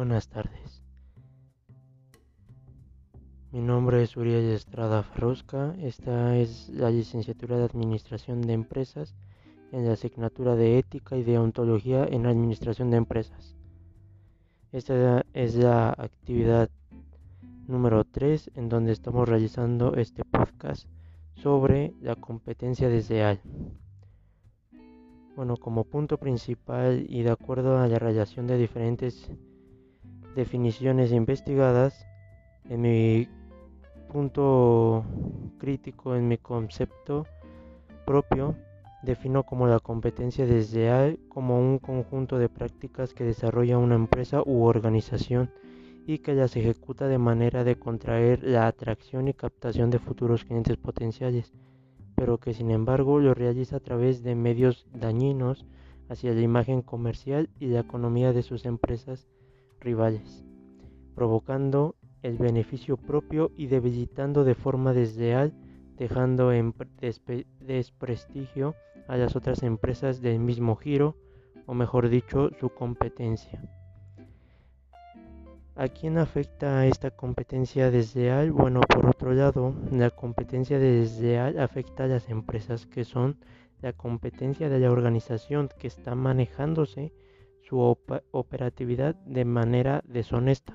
Buenas tardes. Mi nombre es Uriel Estrada Ferrusca. Esta es la licenciatura de Administración de Empresas en la asignatura de Ética y Deontología en Administración de Empresas. Esta es la actividad número 3 en donde estamos realizando este podcast sobre la competencia desleal. Bueno, como punto principal y de acuerdo a la relación de diferentes definiciones investigadas, en mi punto crítico, en mi concepto propio, defino como la competencia desleal como un conjunto de prácticas que desarrolla una empresa u organización y que las ejecuta de manera de contraer la atracción y captación de futuros clientes potenciales, pero que sin embargo lo realiza a través de medios dañinos hacia la imagen comercial y la economía de sus empresas rivales, provocando el beneficio propio y debilitando de forma desleal, dejando en desprestigio a las otras empresas del mismo giro, o mejor dicho, su competencia. ¿A quién afecta esta competencia desleal? Bueno, por otro lado, la competencia desleal afecta a las empresas que son la competencia de la organización que está manejándose su operatividad de manera deshonesta,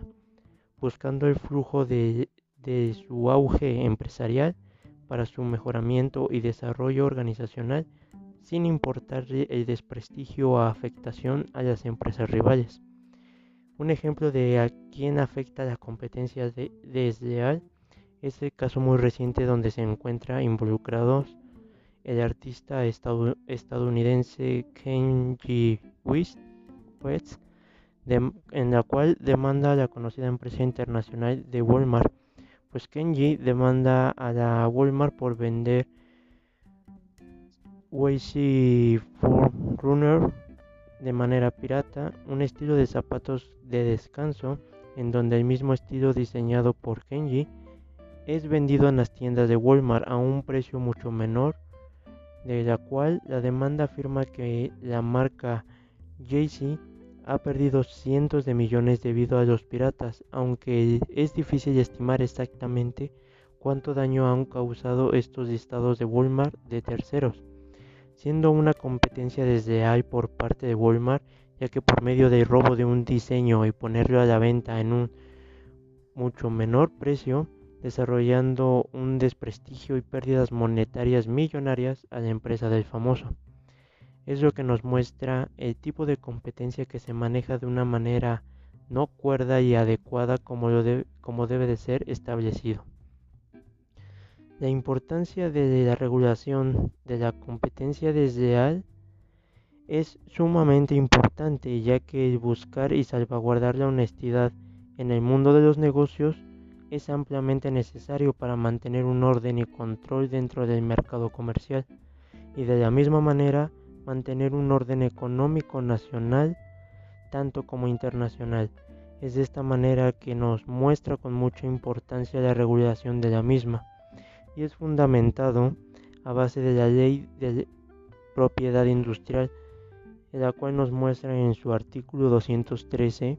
buscando el flujo de, de su auge empresarial para su mejoramiento y desarrollo organizacional sin importar el desprestigio o afectación a las empresas rivales. Un ejemplo de a quién afecta la competencia desleal es el caso muy reciente donde se encuentra involucrados el artista estadounidense Kenji West, en la cual demanda a la conocida empresa internacional de Walmart, pues Kenji demanda a la Walmart por vender Wazy Runner de manera pirata un estilo de zapatos de descanso en donde el mismo estilo diseñado por Kenji es vendido en las tiendas de Walmart a un precio mucho menor, de la cual la demanda afirma que la marca Jay-Z ha perdido cientos de millones debido a los piratas, aunque es difícil estimar exactamente cuánto daño han causado estos listados de Walmart de terceros siendo una competencia desleal por parte de Walmart, ya que por medio del robo de un diseño y ponerlo a la venta en un mucho menor precio, desarrollando un desprestigio y pérdidas monetarias millonarias a la empresa del famoso. Es lo que nos muestra el tipo de competencia que se maneja de una manera no cuerda y adecuada como, lo como debe de ser establecido. La importancia de la regulación de la competencia desleal es sumamente importante ya que buscar y salvaguardar la honestidad en el mundo de los negocios es ampliamente necesario para mantener un orden y control dentro del mercado comercial y de la misma manera mantener un orden económico nacional tanto como internacional. Es de esta manera que nos muestra con mucha importancia la regulación de la misma y es fundamentado a base de la ley de propiedad industrial, la cual nos muestra en su artículo 213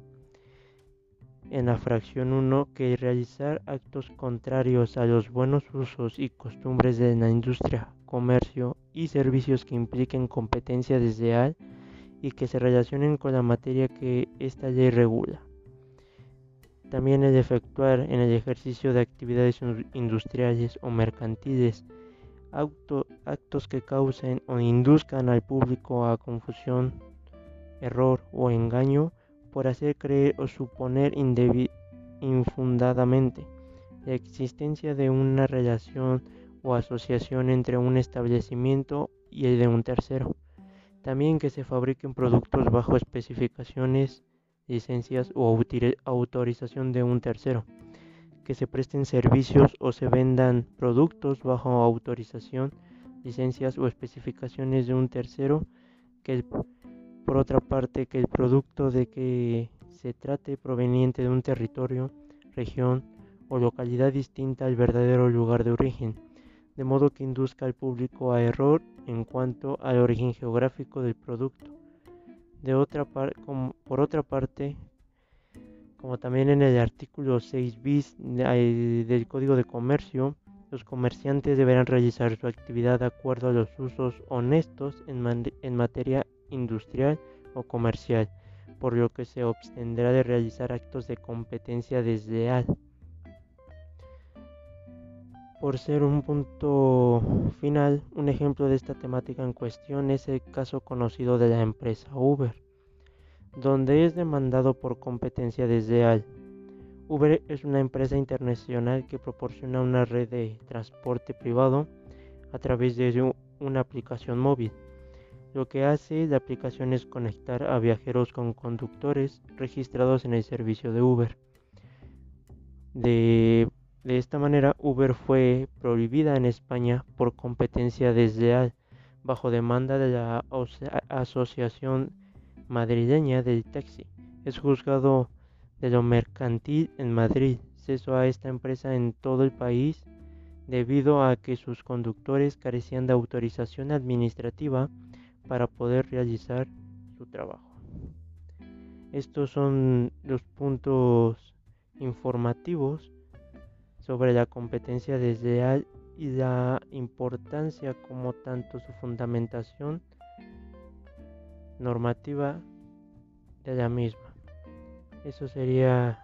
en la fracción 1 que realizar actos contrarios a los buenos usos y costumbres de la industria, comercio y servicios que impliquen competencia desleal y que se relacionen con la materia que esta ley regula. También el efectuar en el ejercicio de actividades industriales o mercantiles actos que causen o induzcan al público a confusión, error o engaño por hacer creer o suponer infundadamente la existencia de una relación o asociación entre un establecimiento y el de un tercero. También que se fabriquen productos bajo especificaciones licencias o autorización de un tercero, que se presten servicios o se vendan productos bajo autorización, licencias o especificaciones de un tercero, que por otra parte que el producto de que se trate proveniente de un territorio, región o localidad distinta al verdadero lugar de origen, de modo que induzca al público a error en cuanto al origen geográfico del producto otra por otra parte, como también en el artículo 6 bis del Código de Comercio, los comerciantes deberán realizar su actividad de acuerdo a los usos honestos en, en materia industrial o comercial, por lo que se abstendrá de realizar actos de competencia desleal. Por ser un punto final, un ejemplo de esta temática en cuestión es el caso conocido de la empresa Uber, donde es demandado por competencia desleal. Uber es una empresa internacional que proporciona una red de transporte privado a través de una aplicación móvil. Lo que hace la aplicación es conectar a viajeros con conductores registrados en el servicio de Uber. De, esta manera, Uber fue prohibida en España por competencia desleal bajo demanda de la Asociación Madrileña del Taxi. Es juzgado de lo mercantil en Madrid. Cesó a esta empresa en todo el país debido a que sus conductores carecían de autorización administrativa para poder realizar su trabajo. Estos son los puntos informativos sobre la competencia desleal y la importancia como tanto su fundamentación normativa de la misma. Eso sería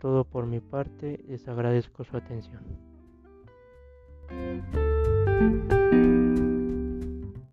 todo por mi parte. Les agradezco su atención.